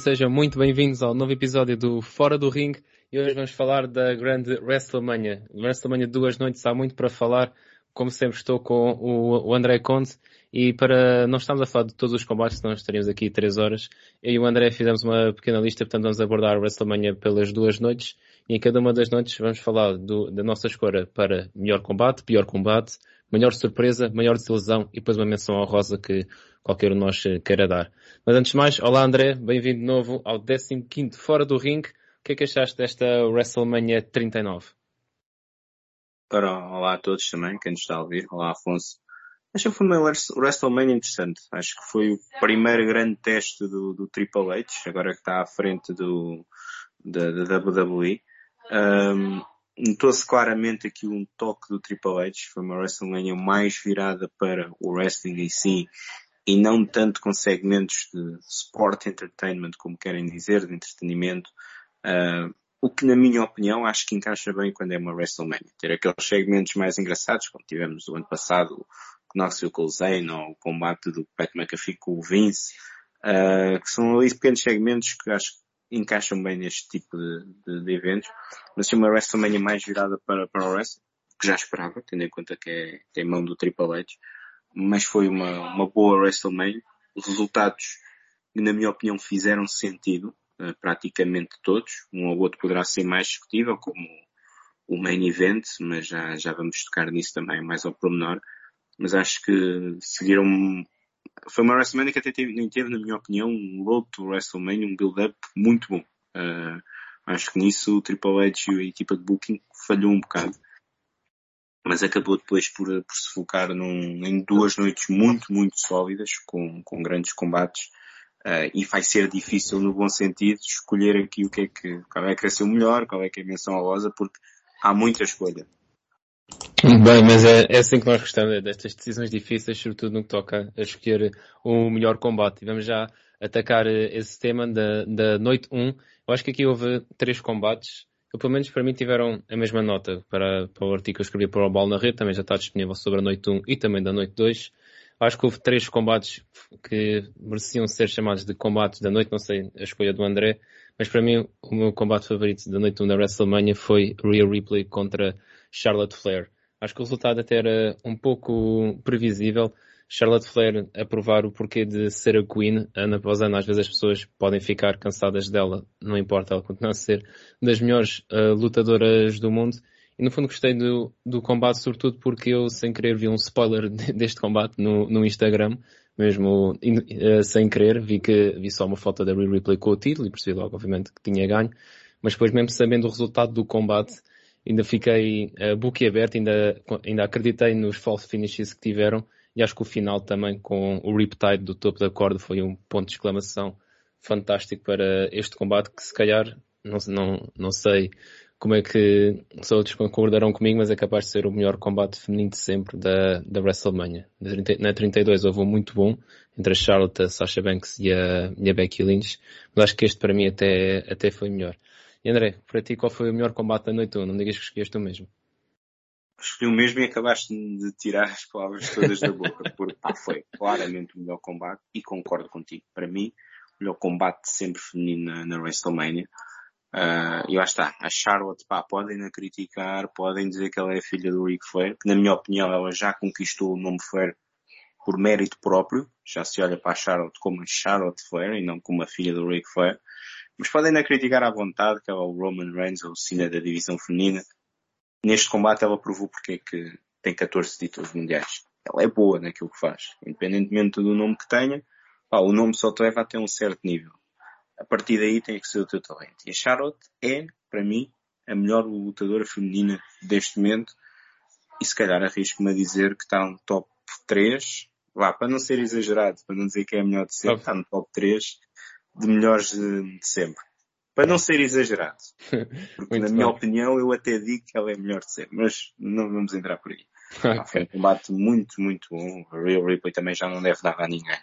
Sejam muito bem-vindos ao novo episódio do Fora do Ring e hoje vamos falar da grande WrestleMania. WrestleMania duas noites, há muito para falar. Como sempre estou com o, André Conte e para não estamos a falar de todos os combates, senão estaríamos aqui três horas. Eu e o André fizemos uma pequena lista, portanto vamos abordar a WrestleMania pelas duas noites e em cada uma das noites vamos falar do, da nossa escolha para melhor combate, pior combate, maior surpresa, maior desilusão e depois uma menção honrosa que qualquer um de nós queira dar. Mas antes de mais, olá André, bem-vindo de novo ao 15 Fora do Ring. O que é que achaste desta WrestleMania 39? Ora, olá a todos também, quem nos está a ouvir. Olá Afonso. Acho que foi uma WrestleMania interessante. Acho que foi o primeiro grande teste do, do Triple H, agora que está à frente do, da, da WWE. Um, Notou-se claramente aqui um toque do Triple H. Foi uma WrestleMania mais virada para o wrestling em si e não tanto com segmentos de sport entertainment, como querem dizer, de entretenimento. Uh, o que, na minha opinião, acho que encaixa bem quando é uma WrestleMania. Ter aqueles segmentos mais engraçados, como tivemos o ano passado, o Knoxville com o Zayn, ou o combate do Pat McAfee com o Vince, uh, que são ali pequenos segmentos que acho que encaixam bem neste tipo de, de, de eventos. Mas sim, uma WrestleMania mais virada para, para o wrestling, que já esperava, tendo em conta que é, tem mão do Triple H mas foi uma, uma boa WrestleMania. Os resultados, na minha opinião, fizeram sentido, uh, praticamente todos. Um ou outro poderá ser mais discutível, como o main event, mas já, já vamos tocar nisso também mais ao pormenor. Mas acho que seguiram. Foi uma WrestleMania que até teve, teve, na minha opinião, um road to WrestleMania, um build-up muito bom. Uh, acho que nisso o Triple H e a equipa de Booking falhou um bocado mas acabou depois por, por se focar num, em duas noites muito, muito sólidas, com, com grandes combates, uh, e vai ser difícil, no bom sentido, escolher aqui o que é que, qual é que é o melhor, qual é que é a menção rosa, porque há muita escolha. Bem, mas é, é assim que nós gostamos, é destas decisões difíceis, sobretudo no que toca a escolher o melhor combate. E vamos já atacar esse tema da, da noite 1. Eu acho que aqui houve três combates pelo menos para mim tiveram a mesma nota para, para o artigo que eu escrevi para o Ball na Rede, também já está disponível sobre a noite 1 e também da noite 2. Acho que houve três combates que mereciam ser chamados de combates da noite, não sei a escolha do André, mas para mim o meu combate favorito da noite 1 da WrestleMania foi Rhea Ripley contra Charlotte Flair. Acho que o resultado até era um pouco previsível, Charlotte Flair a provar o porquê de ser a Queen, ano após ano, às vezes as pessoas podem ficar cansadas dela, não importa, ela continua a ser das melhores uh, lutadoras do mundo. E no fundo gostei do, do combate, sobretudo porque eu, sem querer, vi um spoiler deste combate no, no Instagram, mesmo uh, sem querer, vi que vi só uma foto da Rhea Ripley com o título e percebi logo, obviamente, que tinha ganho. Mas depois, mesmo sabendo o resultado do combate, ainda fiquei uh, boquiaberto, ainda, ainda acreditei nos false finishes que tiveram e acho que o final também com o Riptide do topo da corda foi um ponto de exclamação fantástico para este combate que se calhar, não, não, não sei como é que os outros concordarão comigo, mas é capaz de ser o melhor combate feminino de sempre da, da WrestleMania. Na 32 houve um muito bom entre a Charlotte, a Sasha Banks e a, e a Becky Lynch, mas acho que este para mim até, até foi melhor. E André, para ti qual foi o melhor combate da noite? Não digas que escolheste o mesmo escolhi o mesmo e acabaste de tirar as palavras todas da boca, porque pá, foi claramente o melhor combate e concordo contigo. Para mim, o melhor combate sempre feminino na, na WrestleMania. Uh, e lá está, a Charlotte, pá, podem a criticar, podem dizer que ela é filha do Ric Flair, que na minha opinião ela já conquistou o nome Flair por mérito próprio, já se olha para a Charlotte como a Charlotte Flair e não como a filha do Ric Flair. Mas podem a criticar à vontade que ela é o Roman Reigns, ou o Cena da divisão feminina, neste combate ela provou porque é que tem 14 títulos mundiais. Ela é boa naquilo que faz, independentemente do nome que tenha, pá, o nome só te leva até um certo nível. A partir daí tem que ser o teu talento. E a Charlotte é, para mim, a melhor lutadora feminina deste momento e se calhar arrisco-me a dizer que está no top 3, vá, para não ser exagerado, para não dizer que é a melhor de sempre, está no top 3 de melhores de, de sempre. Para não ser exagerado. Porque na minha opinião eu até digo que ela é melhor de ser, mas não vamos entrar por aí. Okay. Foi um combate muito, muito bom. A Real Ripley também já não deve dar a ninguém.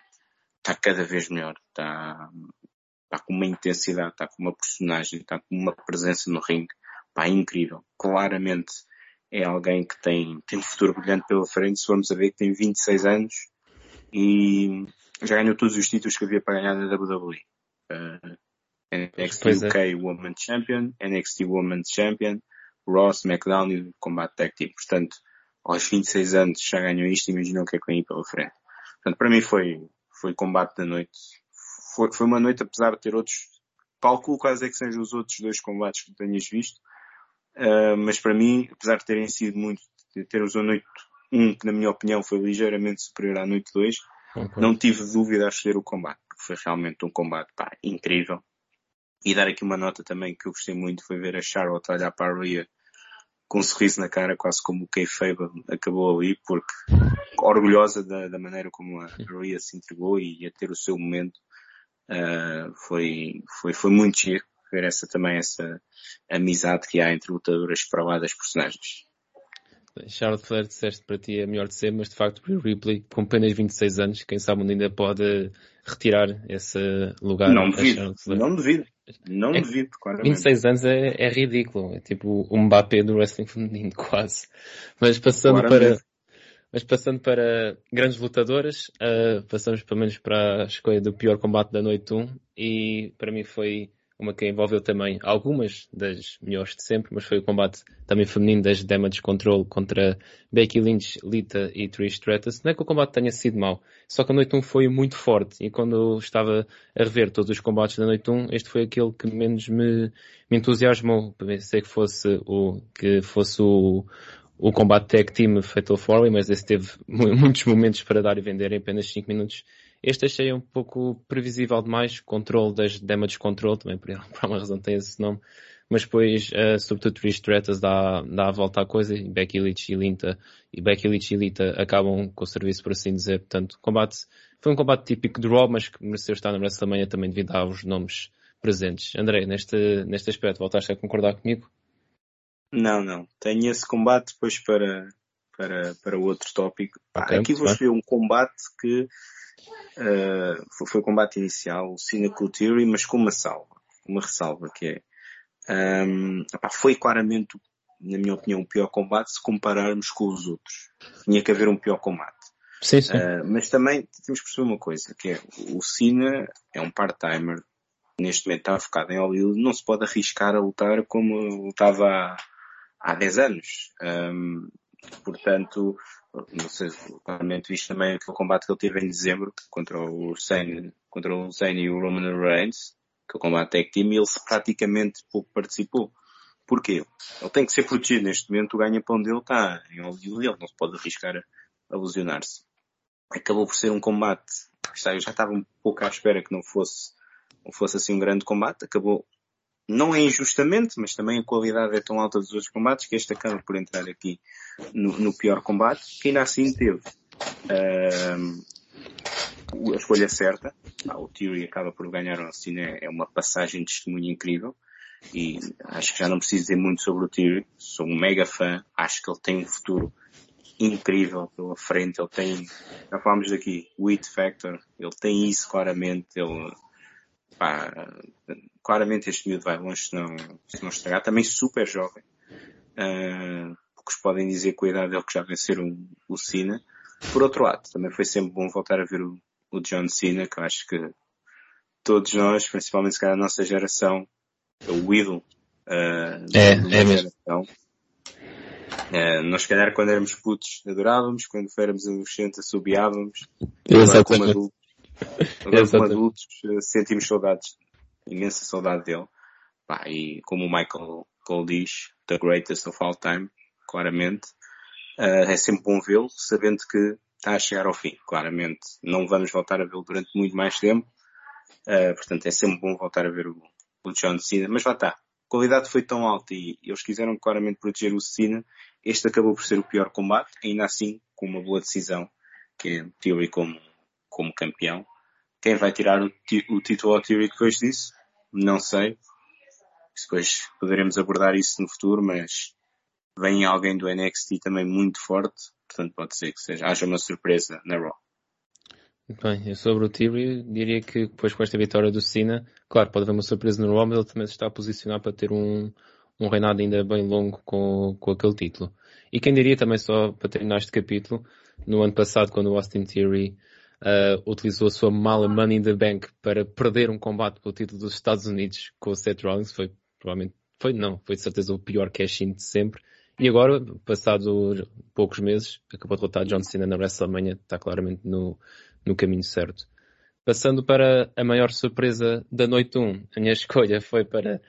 Está cada vez melhor. Está, está com uma intensidade, está com uma personagem, está com uma presença no ringue. Está incrível. Claramente é alguém que tem, tem um futuro brilhante pela frente. Se vamos a ver que tem 26 anos e já ganhou todos os títulos que havia para ganhar na WWE. Uh, NXT UK é. Champion, NXT Women's Champion, Ross, McDown e combate tag team. Portanto, aos 26 anos já ganhou isto, imaginam o que é que vem pela frente. Portanto, para mim foi, foi combate da noite. Foi, foi uma noite, apesar de ter outros, calculo quais é que sejam os outros dois combates que tenhas visto, uh, mas para mim, apesar de terem sido muito, de termos uma noite 1, um, que na minha opinião foi ligeiramente superior à noite 2, okay. não tive dúvida a escolher o combate, porque foi realmente um combate, pá, incrível. E dar aqui uma nota também que eu gostei muito foi ver a Charlotte olhar para a Rhea com um sorriso na cara, quase como o Kayfabe acabou ali, porque orgulhosa da, da maneira como a Rhea se entregou e a ter o seu momento, uh, foi, foi, foi muito giro ver essa também, essa amizade que há entre lutadoras para lá das personagens. Charlotte Flair disseste para ti é melhor de ser, mas de facto o Ripley, com apenas 26 anos, quem sabe onde ainda pode retirar esse lugar. Não devido, não devido. Não é, claramente. 26 anos é, é ridículo. É tipo o Mbappé do wrestling feminino, quase. Mas passando claramente. para, mas passando para grandes lutadoras, uh, passamos pelo menos para a escolha do pior combate da noite 1 e para mim foi uma que envolveu também algumas das melhores de sempre, mas foi o combate também feminino das Damage Control contra Becky Lynch, Lita e Trish Stratus. Não é que o combate tenha sido mau, só que a noite 1 foi muito forte e quando eu estava a rever todos os combates da noite 1, este foi aquele que menos me, me entusiasmou. Pensei que fosse o, que fosse o, o combate tag team Fatal 4 mas esse teve muitos momentos para dar e vender em apenas 5 minutos este achei um pouco previsível demais, controle das damage control, também por, por uma razão tem esse nome, mas depois, uh, sobretudo Trish Stratus dá, dá a volta à coisa e Becky Lynch e Linta, e Becky Lynch e Lita acabam com o serviço, por assim dizer. Portanto, combate, foi um combate típico de Raw, mas que mereceu estar na WrestleMania também devido aos nomes presentes. André, neste, neste aspecto, voltaste a concordar comigo? Não, não. Tenho esse combate depois para, para, para outro tópico. Okay, Aqui vou escolher um combate que Uh, foi, foi, o combate inicial, o o Theory, mas com uma salva, uma ressalva que é, um, opá, foi claramente, na minha opinião, o pior combate se compararmos com os outros. Tinha que haver um pior combate. Sim, sim. Uh, mas também temos que perceber uma coisa, que é, o Cena é um part-timer, neste momento está focado em Hollywood, não se pode arriscar a lutar como lutava há, há 10 anos. Um, portanto, sei, claramente visto também aquele combate que ele teve em dezembro contra o Zayn, contra o Zayn e o Roman Reigns, que é o combate tag team, e ele praticamente pouco participou. Porquê? Ele tem que ser protegido neste momento, o ganha-pão dele está em Hollywood, ele não se pode arriscar a, a lesionar-se. Acabou por ser um combate, eu já estava um pouco à espera que não fosse, não fosse assim um grande combate, acabou não é injustamente, mas também a qualidade é tão alta dos outros combates que este acaba por entrar aqui no, no pior combate, que ainda assim teve uh, a escolha certa. Ah, o Theory acaba por ganhar o Cena, é uma passagem de testemunho incrível. E acho que já não preciso dizer muito sobre o Theory. Sou um mega fã. Acho que ele tem um futuro incrível pela frente. Ele tem, já falámos daqui, o It Factor. Ele tem isso claramente. Ele, pá, claramente este miúdo vai longe se não, se não estragar. Também super jovem. Uh, poucos podem dizer com a idade dele que já venceram o Cena. Por outro lado, também foi sempre bom voltar a ver o, o John Cena, que eu acho que todos nós, principalmente se calhar a nossa geração, é o ídolo uh, é, é mesmo. geração. Uh, nós, se calhar, quando éramos putos, adorávamos, quando éramos adolescentes, assobiávamos. Agora, como adultos, agora, como adultos, uh, sentimos saudades, imensa saudade dele. Pá, e como o Michael Cole diz, the greatest of all time, claramente. Uh, é sempre bom vê-lo, sabendo que está a chegar ao fim, claramente. Não vamos voltar a vê-lo durante muito mais tempo. Uh, portanto, é sempre bom voltar a ver o, o John Cena. Mas lá está. A qualidade foi tão alta e eles quiseram claramente proteger o Cena. Este acabou por ser o pior combate, ainda assim com uma boa decisão, que é Theory como, como campeão. Quem vai tirar o, o título ao Theory depois disso? Não sei. Depois poderemos abordar isso no futuro, mas vem alguém do NXT também muito forte, portanto pode ser que seja, haja uma surpresa na Raw. Bem, sobre o Theory, diria que depois com esta vitória do Cena, claro, pode haver uma surpresa no Raw, mas ele também se está a posicionar para ter um, um reinado ainda bem longo com, com aquele título. E quem diria também só para terminar este capítulo, no ano passado quando o Austin Theory uh, utilizou a sua mala Money in the Bank para perder um combate pelo título dos Estados Unidos com o Seth Rollins. Foi provavelmente, foi não, foi de certeza o pior cash-in de sempre. E agora, passado poucos meses, acabou de derrotar John Cena na WrestleMania, está claramente no, no caminho certo. Passando para a maior surpresa da noite 1, a minha escolha foi para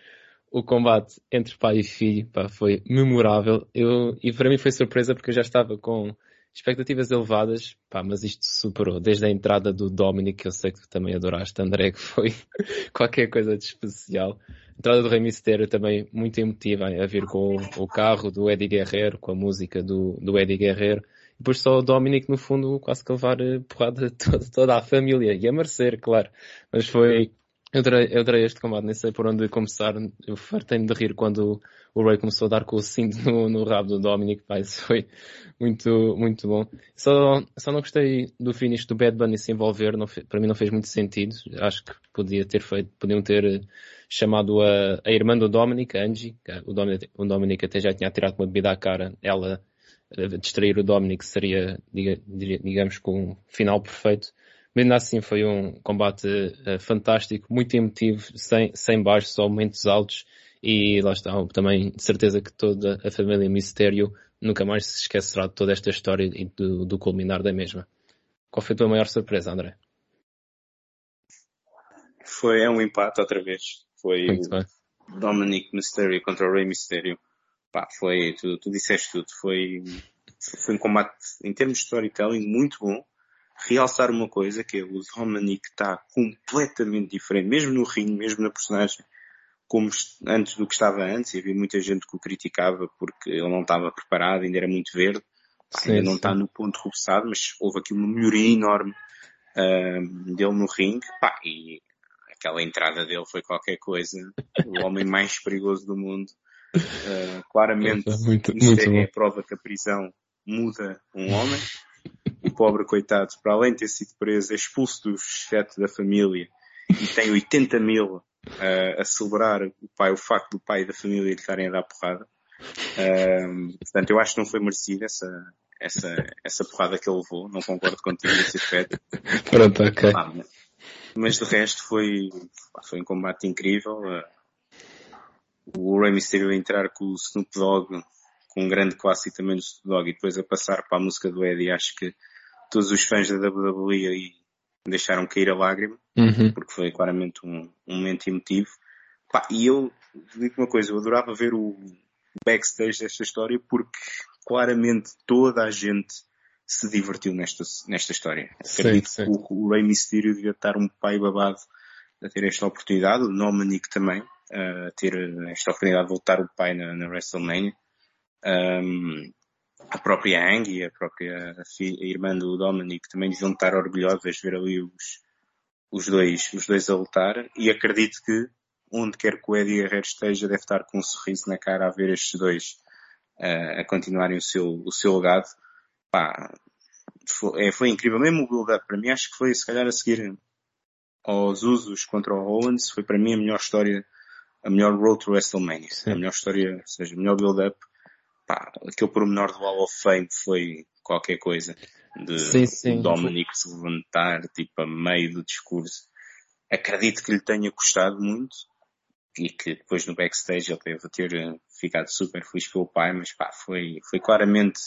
o combate entre pai e filho, pá, foi memorável. Eu, e para mim foi surpresa porque eu já estava com expectativas elevadas, pá, mas isto superou. Desde a entrada do Dominic, que eu sei que também adoraste, André, que foi qualquer coisa de especial. Entrada do Rey Mysterio também muito emotiva, a vir com o, o carro do Eddie Guerrero, com a música do, do Eddie Guerrero. E depois só o Dominic, no fundo, quase que levar eh, porrada toda, toda a família. E a merecer, claro. Mas foi, eu adorei, eu adorei este combate, nem sei por onde começar. Eu fartei-me de rir quando o Ray começou a dar com o cinto no, no rabo do Dominic. Pá, isso foi muito, muito bom. Só, só não gostei do finish do Bad Bunny se envolver. Não, para mim não fez muito sentido. Acho que podia ter feito, podiam ter eh, chamado a, a irmã do Dominic, Angie. O Dominic, o Dominic até já tinha tirado uma bebida à cara. Ela eh, distrair o Dominic seria, digamos, com um final perfeito. Mas ainda assim foi um combate uh, fantástico, muito emotivo, sem, sem baixos, só momentos altos. E lá está, também de certeza que toda a família Mistério nunca mais se esquecerá de toda esta história e do, do culminar da mesma. Qual foi a tua maior surpresa, André? Foi é um empate outra vez. Foi. Dominic Mysterio contra o Rey Mysterio. Pá, foi, tu, tu disseste tudo. Foi, foi um combate em termos de storytelling muito bom realçar uma coisa, que é o Dominic está completamente diferente, mesmo no ringue, mesmo na personagem, como antes do que estava antes, e havia muita gente que o criticava porque ele não estava preparado, ainda era muito verde, sim, ainda não está no ponto repousado, mas houve aqui uma melhoria enorme uh, dele no ringue, pá, e aquela entrada dele foi qualquer coisa, o homem mais perigoso do mundo. Uh, claramente, muito, muito é a prova que a prisão muda um homem o pobre coitado, para além de ter sido preso, é expulso do chefe da família e tem 80 mil uh, a celebrar o pai, o facto do pai e da família lhe estarem a dar porrada. Uh, portanto, eu acho que não foi merecido essa, essa, essa porrada que ele levou. Não concordo contigo nesse aspecto. Pronto, ok. Ah, mas de resto foi, foi um combate incrível. Uh, o Rey Mysterio a entrar com o Snoop Dogg com um grande clássico também do Snoop Dogg e depois a passar para a música do Eddie, acho que todos os fãs da WWE aí deixaram cair a lágrima, uhum. porque foi claramente um, um momento emotivo. Pá, e eu digo uma coisa, eu adorava ver o backstage desta história porque claramente toda a gente se divertiu nesta, nesta história. Acredito sim, sim. que o, o Rey Mysterio devia estar um pai babado a ter esta oportunidade, o Dominic também, a ter esta oportunidade de voltar o pai na, na WrestleMania. Um, a própria Ang e a própria filha, a irmã do Dominic também deviam estar orgulhosas de ver ali os, os dois, os dois a lutar e acredito que onde quer que o Eddie Guerrero esteja deve estar com um sorriso na cara a ver estes dois uh, a continuarem o seu, o seu legado. Pá, foi, é, foi incrível. Mesmo o build-up, para mim, acho que foi se calhar a seguir aos Usos contra o Owens, foi para mim a melhor história, a melhor road to WrestleMania. Sim. A melhor história, ou seja, o melhor build-up pá, aquele pormenor do Wall of Fame foi qualquer coisa. De sim, sim. Dominic se levantar, tipo, a meio do discurso. Acredito que lhe tenha custado muito e que depois no backstage ele deve ter ficado super feliz pelo pai, mas pá, foi, foi claramente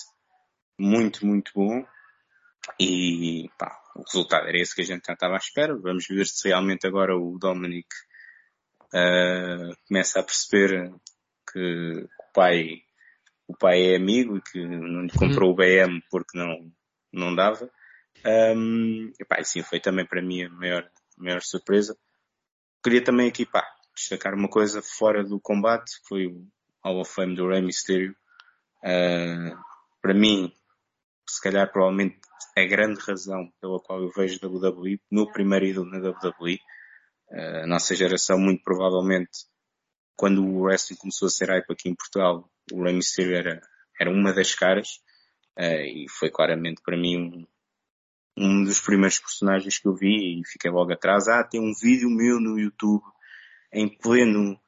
muito, muito bom. E pá, o resultado era esse que a gente já estava à espera. Vamos ver se realmente agora o Dominic uh, começa a perceber que o pai o pai é amigo e que não lhe comprou o BM porque não, não dava. Um, e pá, sim, foi também para mim a maior, maior surpresa. Queria também aqui, pá, destacar uma coisa fora do combate, que foi o Hall of Fame do Rey Mysterio. Uh, para mim, se calhar provavelmente a grande razão pela qual eu vejo WWE, meu primeiro ídolo na WWE. A nossa geração, muito provavelmente, quando o wrestling começou a ser hype aqui em Portugal, o Rey Mysterio era, era uma das caras uh, e foi claramente para mim um, um dos primeiros personagens que eu vi e fiquei logo atrás. Ah, tem um vídeo meu no YouTube em pleno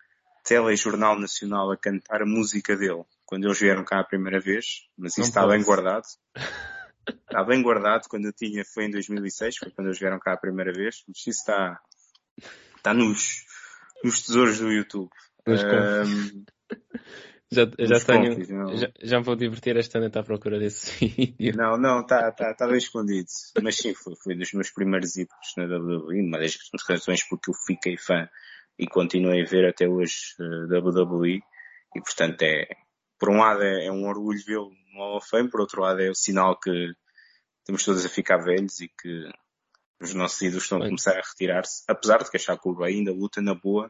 telejornal nacional a cantar a música dele quando eles vieram cá a primeira vez, mas isso está bem guardado. Está bem guardado quando eu tinha, foi em 2006, foi quando eles vieram cá a primeira vez. Mas isso está, está nos, nos tesouros do YouTube. Um, já, já tenho, já, já me vou divertir esta noite à procura desse vídeo. Não, não, está tá, tá bem escondido. Mas sim, foi, foi dos meus primeiros ídolos na WWE, uma das razões porque eu fiquei fã e continuei a ver até hoje uh, WWE. E portanto é, por um lado é, é um orgulho vê-lo no Hall of Fame, por outro lado é o sinal que estamos todos a ficar velhos e que os nossos ídolos estão a começar a retirar-se, apesar de que achar que o ainda luta na boa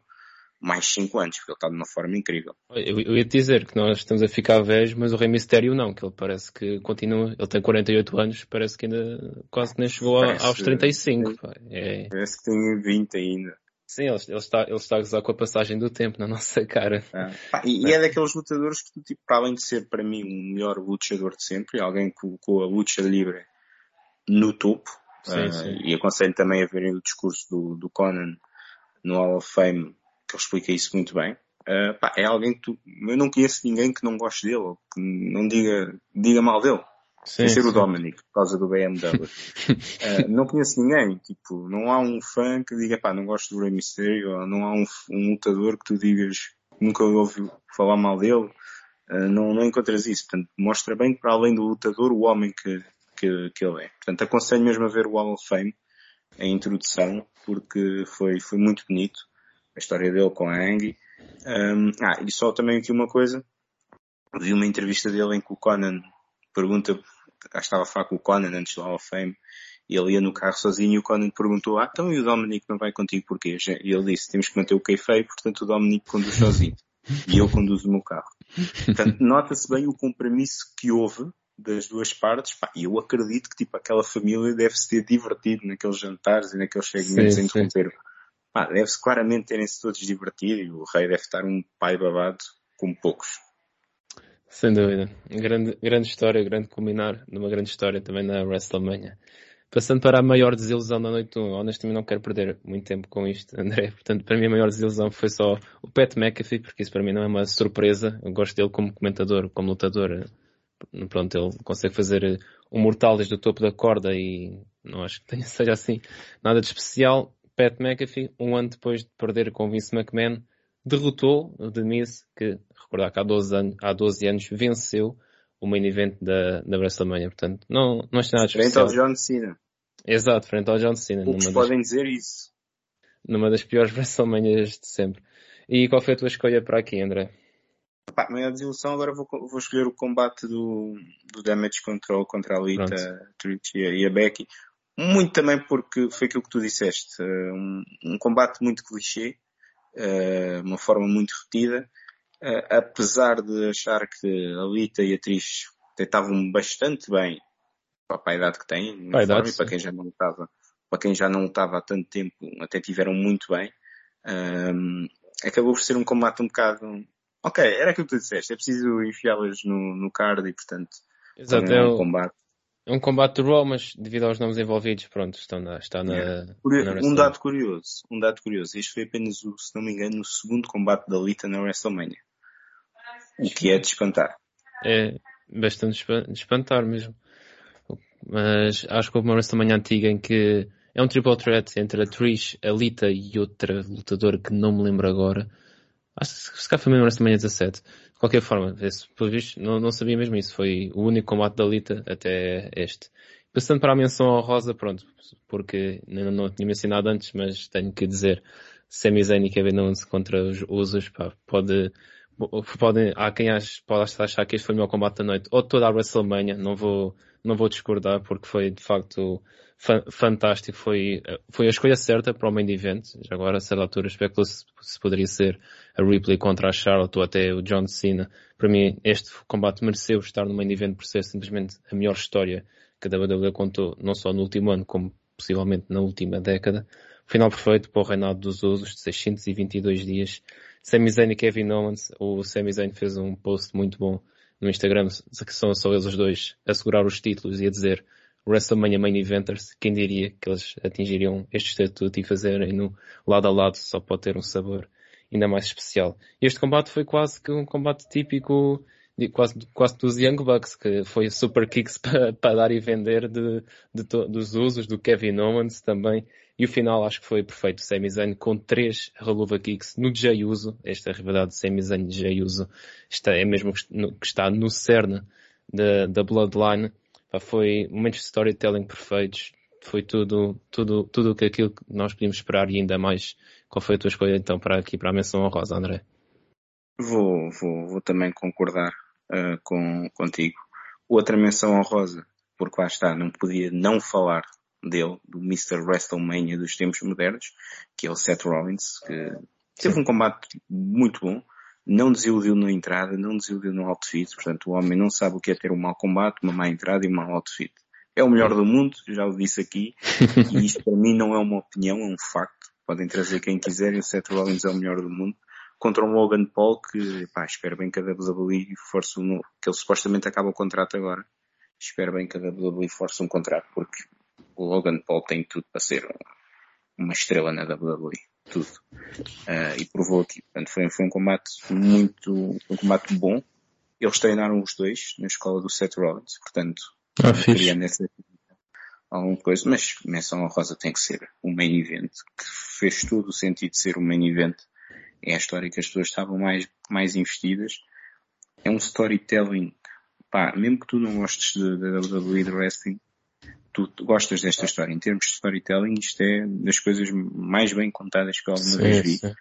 mais 5 anos, porque ele está de uma forma incrível. Eu, eu ia te dizer que nós estamos a ficar velhos, mas o Rei Mistério não, que ele parece que continua, ele tem 48 anos, parece que ainda quase que nem chegou parece, aos 35. Pá. É... Parece que tem 20 ainda. Sim, ele, ele, está, ele está a gozar com a passagem do tempo na nossa cara. Ah, pá, e, e, é daqueles lutadores que, tipo, para além de ser para mim o melhor lutador de sempre, alguém que colocou a luta livre no topo, sim, uh, sim. e aconselho também a verem o discurso do, do Conan no Hall of Fame, que ele explica isso muito bem. Uh, pá, é alguém que tu, eu não conheço ninguém que não goste dele, ou que não diga, diga mal dele. Sim, Sem ser sim. o Dominic, por causa do BMW. uh, ah, não conheço ninguém, tipo, não há um fã que diga, pá, não gosto do Rey Mysterio, ou não há um, um lutador que tu digas, nunca ouviu falar mal dele. Uh, não, não encontras isso. Portanto, mostra bem que para além do lutador, o homem que, que, que ele é. Portanto, aconselho mesmo a ver o Hall of Fame, a introdução, porque foi, foi muito bonito a história dele com a Angie. Um, ah, e só também aqui uma coisa. Vi uma entrevista dele em que o Conan pergunta, estava a falar com o Conan antes do Hall of Fame, e ele ia no carro sozinho e o Conan perguntou, ah, então e o Dominic não vai contigo porquê? E ele disse, temos que manter o kayfabe, portanto o Dominic conduz sozinho. e eu conduzo o meu carro. Portanto, nota-se bem o compromisso que houve das duas partes, pá, e eu acredito que tipo aquela família deve se ter divertido naqueles jantares e naqueles segmentos em que interromperam. Pá, deve-se claramente terem-se todos divertido e o rei deve estar um pai babado como poucos. Sem dúvida. Grande, grande história, grande culminar numa grande história também na WrestleMania. Passando para a maior desilusão da noite 1, honestamente não quero perder muito tempo com isto, André. Portanto, para mim a maior desilusão foi só o Pat McAfee, porque isso para mim não é uma surpresa. Eu gosto dele como comentador, como lutador pronto, ele consegue fazer um mortal desde o topo da corda e não acho que tenha, seja assim nada de especial. Pat McAfee, um ano depois de perder com Vince McMahon, derrotou o Miz, que recordar que há 12 anos, há 12 anos venceu o main event da, da WrestleMania. Portanto, não, não está nada de especial. Frente ao John Cena. Exato, frente ao John Cena. Poucos podem das, dizer isso. Numa das piores WrestleManias de sempre. E qual foi a tua escolha para aqui, André? Pá, minha desilusão agora vou, vou escolher o combate do, do Damage Control contra a Lita, Trish e a Becky. Muito também porque foi aquilo que tu disseste. Uh, um, um, combate muito clichê, uh, uma forma muito repetida. Uh, apesar de achar que a Lita e a Trish estavam bastante bem para a idade que têm, para, forma, e para quem já não estava, para quem já não estava há tanto tempo, até tiveram muito bem. acabou por ser um combate um bocado Ok, era aquilo que tu disseste. É preciso enfiá-las no, no card e, portanto, Exato, é um combate. É um combate de Raw, mas devido aos nomes envolvidos, pronto, estão na, está na, na Um dado curioso, um dado curioso. Isto foi apenas, o, se não me engano, o segundo combate da Lita na WrestleMania. O que é de espantar. É bastante de espantar mesmo. Mas acho que houve uma WrestleMania antiga em que é um triple threat entre a Trish, a Lita e outra lutadora que não me lembro agora Acho que se calhar foi mesmo esta manhã 17. Qualquer forma, esse, pelo visto, não, não sabia mesmo isso. Foi o único combate da Lita até este. Passando para a menção honrosa, pronto, porque não, não tinha mencionado antes, mas tenho que dizer, Sami Zayn e Kevin Owens contra os Usos, pá, pode, pode, há quem ache, pode achar que este foi o melhor combate da noite, ou toda a WrestleMania, não vou, não vou discordar, porque foi de facto fantástico. Foi, foi a escolha certa para o main event. Já agora, a certa altura, especulou-se se poderia ser a Ripley contra a Charlotte ou até o John Cena. Para mim, este combate mereceu estar no main event por ser simplesmente a melhor história que a WWE contou, não só no último ano, como possivelmente na última década. Final perfeito para o reinado dos Usos de 622 dias. Sami Zayn e Kevin Owens. O Sami Zayn fez um post muito bom no Instagram, que são só eles os dois a segurar os títulos e a dizer WrestleMania Main Eventers, quem diria que eles atingiriam este estatuto e fazerem no lado a lado só pode ter um sabor ainda mais especial. Este combate foi quase que um combate típico quase, quase dos Young Bucks, que foi super kicks para, para dar e vender de, de to, dos usos, do Kevin Owens também. E o final acho que foi perfeito. Sami Zayn com três reluva kicks no J Uso. Esta rivalidade Sami Zayn e J Uso está, é mesmo que está no cerne da, da Bloodline. Foi momentos de storytelling perfeitos. Foi tudo, tudo, tudo aquilo que nós podíamos esperar e ainda mais. Qual foi a tua escolha então para aqui para a menção honrosa, André? Vou, vou, vou também concordar uh, com, contigo. Outra menção honrosa, porque lá está, não podia não falar dele, do Mr. WrestleMania dos tempos modernos, que é o Seth Rollins, que teve um combate muito bom, não desiludiu na entrada, não desiludiu no outfit, portanto o homem não sabe o que é ter um mau combate, uma má entrada e um mau outfit. É o melhor do mundo, já o disse aqui, e isto para mim não é uma opinião, é um facto. Podem trazer quem quiserem, o Seth Rollins é o melhor do mundo. Contra um Logan Paul que, pá, espero bem que a WWE force um, que ele supostamente acaba o contrato agora. Espero bem que a WWE force um contrato, porque o Logan Paul tem tudo para ser uma estrela na WWE. Tudo. Uh, e provou aqui. Portanto, foi, foi um combate muito, um combate bom. Eles treinaram os dois na escola do Seth Rollins. Portanto, ah, queria nessa alguma coisa, mas menção rosa tem que ser o main event, que fez todo o sentido de ser o main event. É a história que as pessoas estavam mais, mais investidas. É um storytelling, pá, mesmo que tu não gostes da WWE de wrestling, tu, gostas desta história. Em termos de storytelling, isto é das coisas mais bem contadas que eu alguma vez vi. Sim.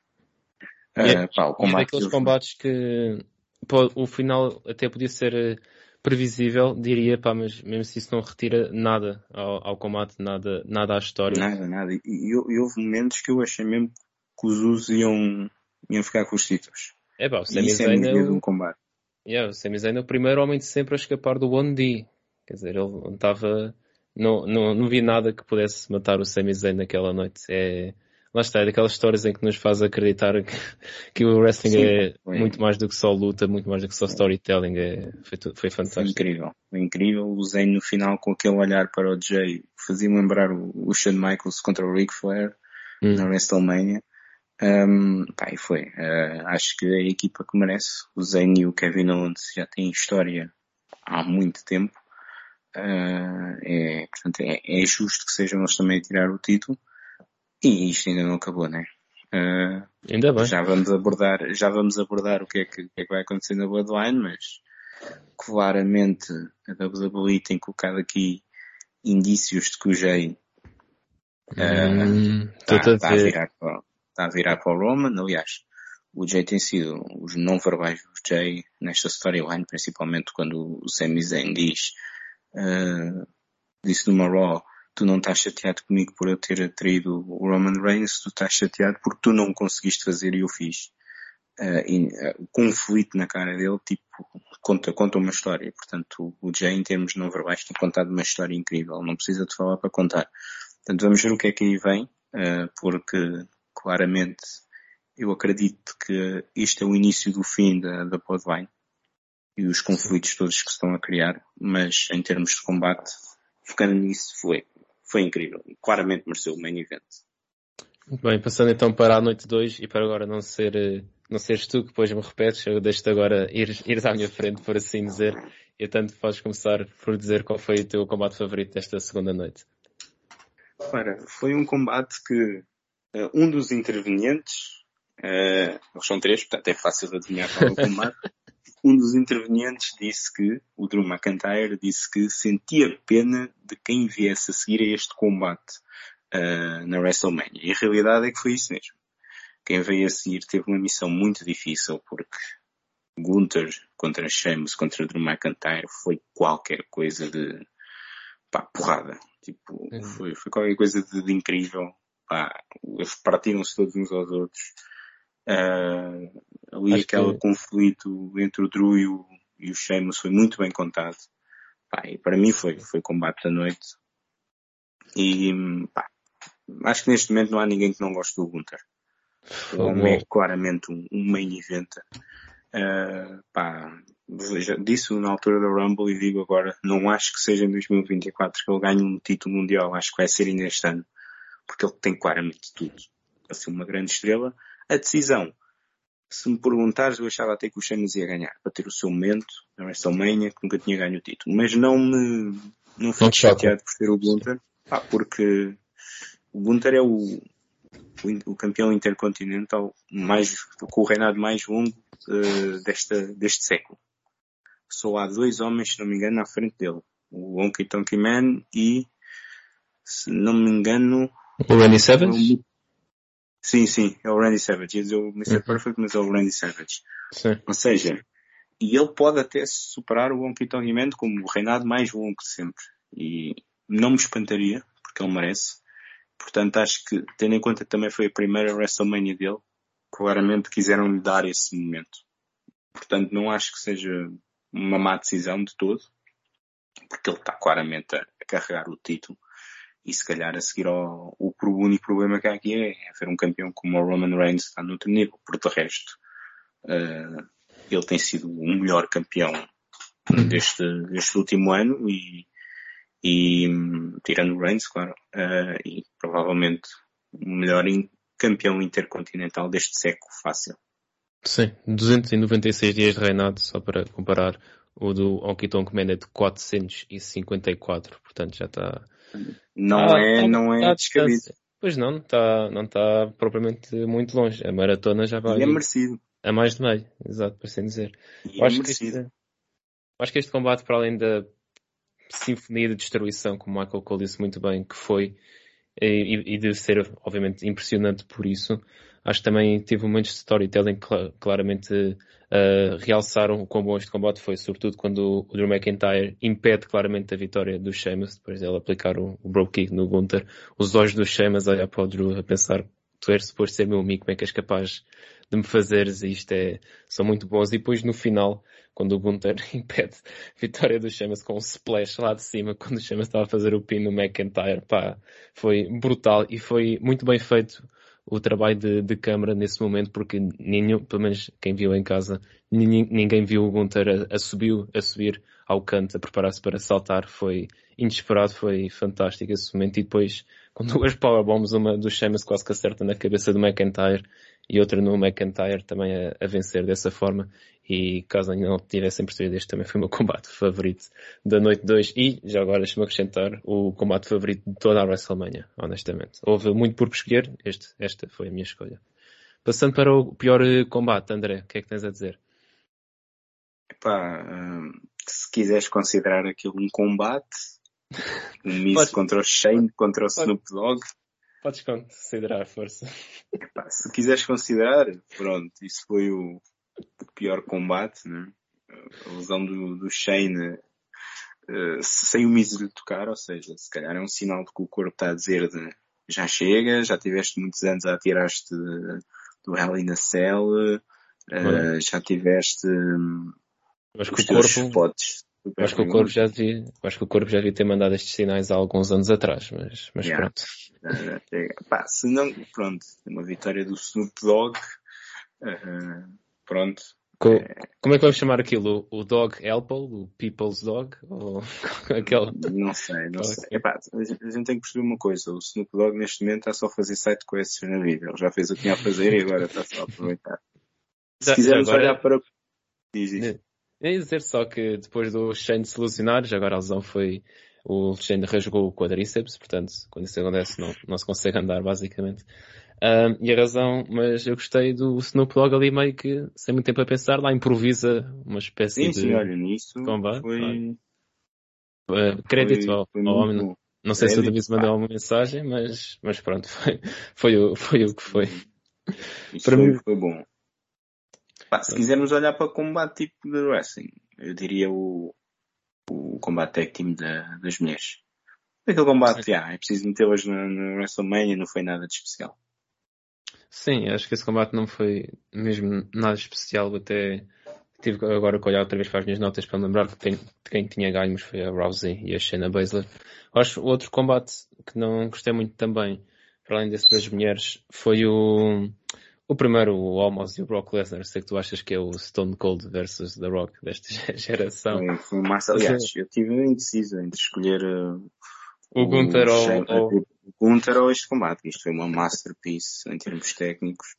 Uh, é, pá, o combate é daqueles combates que pô, o final até podia ser eh, previsível, diria, pá, mas mesmo se isso não retira nada ao, ao combate, nada, nada à história. Nada, nada. E, e, e, houve momentos que eu achei mesmo que os usos iam, iam ficar com os títulos. É pá, o Sami Zayn é o... um combate. Yeah, o Sami Zayn é o primeiro homem de sempre a escapar do 1D. Quer dizer, ele estava não, não, não vi nada que pudesse matar o Sami Zayn naquela noite. É, lá está, é daquelas histórias em que nos faz acreditar que, que o wrestling Sim, é foi. muito mais do que só luta, muito mais do que só storytelling. É, foi, foi fantástico. Foi incrível, foi incrível. O Zayn no final com aquele olhar para o Jay fazia-me lembrar o, o Shawn Michaels contra o Ric Flair hum. na WrestleMania. Um, pá, e foi. Uh, acho que é a equipa que merece. O Zayn e o Kevin Owens já têm história há muito tempo. Uh, é, portanto, é, é, justo que sejam eles também a tirar o título. E isto ainda não acabou, né? Uh, ainda bem. Já vamos abordar, já vamos abordar o que é que, que, é que vai acontecer na Bloodline, mas claramente a WWE tem colocado aqui indícios de que o Jay está, uh, tá a virar para, está a virar para o Roman. Aliás, o Jay tem sido os não verbais do Jay nesta storyline, principalmente quando o Sami Zayn diz uh, disse numa Raw, tu não estás chateado comigo por eu ter atraído o Roman Reigns, tu estás chateado porque tu não conseguiste fazer e eu fiz. Uh, e, uh, conflito na cara dele, tipo, conta, conta uma história. Portanto, o, Jay, em termos não verbais, tem contado uma história incrível. Não precisa de falar para contar. Portanto, vamos ver o que é que aí vem, uh, porque claramente eu acredito que isto é o início do fim da, da Podvine e os conflitos todos que se estão a criar, mas em termos de combate, focando nisso, foi, foi incrível e claramente mereceu o main event. Muito bem, passando então para a noite 2 e para agora não ser, eh, não seres tu que depois me repetes, eu deixo-te agora ir, ir à minha frente, por assim dizer, e tanto podes começar por dizer qual foi o teu combate favorito desta segunda noite. Ora, foi um combate que uh, um dos intervenientes, uh, eles são três, portanto é fácil de adivinhar qual é o combate, um dos intervenientes disse que, o Drew McIntyre disse que sentia pena de quem viesse a seguir a este combate uh, na WrestleMania. E a realidade é que foi isso mesmo. Quem veio a seguir teve uma missão muito difícil porque Gunther contra Sheamus contra Drew McIntyre foi qualquer coisa de pá, porrada. Tipo, foi, foi qualquer coisa de, de incrível. Pá, eles partiram-se todos uns aos outros. Uh, ali Acho aquele que... conflito entre o Drew e o, e o Sheamus foi muito bem contado. Pá, e para mim foi, foi combate da noite. E pá, acho que neste momento não há ninguém que não goste do Gunther. O homem é claramente um, um main event. Uh, pá, já disse na altura da Rumble e digo agora, não acho que seja em 2024 que ele ganhe um título mundial, acho que vai ser ainda este ano. Porque ele tem claramente tudo. Vai ser uma grande estrela a decisão se me perguntares, eu achava até que o Sheamus ia ganhar, para ter o seu momento na WrestleMania, que nunca tinha ganho o título. Mas não me, não fico chateado por ter o Gunther, ah, porque o Gunther é o, o, o, campeão intercontinental mais, com o reinado mais longo uh, desta, deste século. Só há dois homens, se não me engano, à frente dele. O Honky Tonky Man e, se não me engano... O Randy Savage? Sim, sim, é o Randy Savage. Ia dizer o Mr. Uhum. Perfect, mas é o Randy Savage. Sim. Ou seja, e ele pode até superar o Honky Tonky Man como o reinado mais longo de sempre. E não me espantaria, porque ele merece. Portanto, acho que, tendo em conta que também foi a primeira WrestleMania dele, claramente quiseram lhe dar esse momento. Portanto, não acho que seja uma má decisão de todo, porque ele está claramente a carregar o título e se calhar a seguir ao, o, o único problema que há aqui é, é um campeão como o Roman Reigns está no outro nível. Por de resto, uh, ele tem sido o melhor campeão deste, deste último ano e, e tirando o Reigns, claro, uh, e provavelmente o melhor in, campeão intercontinental deste século fácil. Sim, 296 dias de reinado, só para comparar. O do Honky Tonk é de 454, portanto já está não ah, é, tá, não é tá descabido. Pois não, está não tá propriamente muito longe. A maratona já vai. E é merecido. A mais de meio, exato, por assim dizer. É acho, que este, acho que este combate, para além da sinfonia de destruição, como Michael Cole disse muito bem, que foi, e, e de ser, obviamente, impressionante por isso, acho que também teve momentos de storytelling que claramente uh, realçaram o quão bom este combate foi, sobretudo quando o Drew McIntyre impede claramente a vitória do Sheamus, depois dele aplicar o, o Bro Kick no Gunther. Os olhos do Sheamus a olhar para o Drew a pensar tu és suposto ser meu amigo, como é que és capaz de me fazeres isto é, são muito bons. E depois no final, quando o Gunther impede a vitória do Sheamus com um splash lá de cima, quando o Sheamus estava a fazer o pin no McIntyre, pá, foi brutal e foi muito bem feito o trabalho de, de câmara nesse momento, porque nenhum, pelo menos quem viu em casa, ninguém, ninguém viu o Gunter a, a, subir, a subir ao canto, a preparar-se para saltar. Foi inesperado, foi fantástico esse momento. E depois, com duas powerbombs, uma do Sheamus quase que acerta na cabeça do McIntyre e outra no McIntyre também a, a vencer dessa forma. E caso ainda não tivessem percebido, este também foi o meu combate favorito da noite 2. E, já agora, deixa-me acrescentar, o combate favorito de toda a WrestleMania, honestamente. Houve muito por escolher, este, esta foi a minha escolha. Passando para o pior eh, combate, André, o que é que tens a dizer? Epá, hum, se quiseres considerar aquilo um combate, um Miz contra o Shane, contra o Snoop Dogg, Podes considerar, força. Epá, se quiseres considerar, pronto, isso foi o pior combate, né? A lesão do, do Shane uh, sem o Miz lhe tocar, ou seja, se calhar é um sinal de que o corpo está a dizer de já chega, já tiveste muitos anos a tirar-te do Hell in a Cell, uh, já tiveste um, acho que o corpo acho que o corpo já devia, acho que o corpo já devia ter mandado estes sinais há alguns anos atrás, mas, mas yeah. pronto. Pá, se não, pronto, uma vitória do Snoop Dogg, uh, pronto. Co é... Como é que vamos chamar aquilo? O Dog Apple? O People's Dog? Ou aquele... Não sei, não sei. Epá, a gente tem que perceber uma coisa. O Snoop Dogg neste momento está só a fazer site quests na vida. Ele já fez o que tinha a fazer e agora está só a aproveitar. Se quisermos agora... olhar para... Diz isso. É dizer só que depois do Shane solucionar, já agora a lesão foi o Shane rasgou o quadríceps, portanto, quando isso acontece não, não se consegue andar basicamente. Um, e a razão, mas eu gostei do Snoop Dogg ali meio que, sem muito tempo a pensar, lá improvisa uma espécie sim, de sim, olha, nisso combate. Foi... Uh, crédito foi, ao, foi ao homem. Não, não sei se o David mandou alguma mensagem, mas, mas pronto, foi, foi, o, foi o que foi. Isso para mim foi bom. Pá, se quisermos olhar para combate tipo de wrestling, eu diria o, o combate tag team da, das mulheres. Aquele combate, já, é preciso metê-las na, na WrestleMania, não foi nada de especial. Sim, acho que esse combate não foi mesmo nada especial, até tive agora que olhar outra vez para as minhas notas para me lembrar de quem, de quem tinha ganho, mas foi a Rousey e a Shayna Baszler. Acho outro combate que não gostei muito também, para além desse das mulheres, foi o, o primeiro, o Almost e o Brock Lesnar. Sei que tu achas que é o Stone Cold versus The Rock desta geração. Foi, foi massa. Aliás, eu tive indeciso entre escolher uh, o, o Gunther ou, o Gunther ou este combate. Isto foi uma masterpiece em termos técnicos.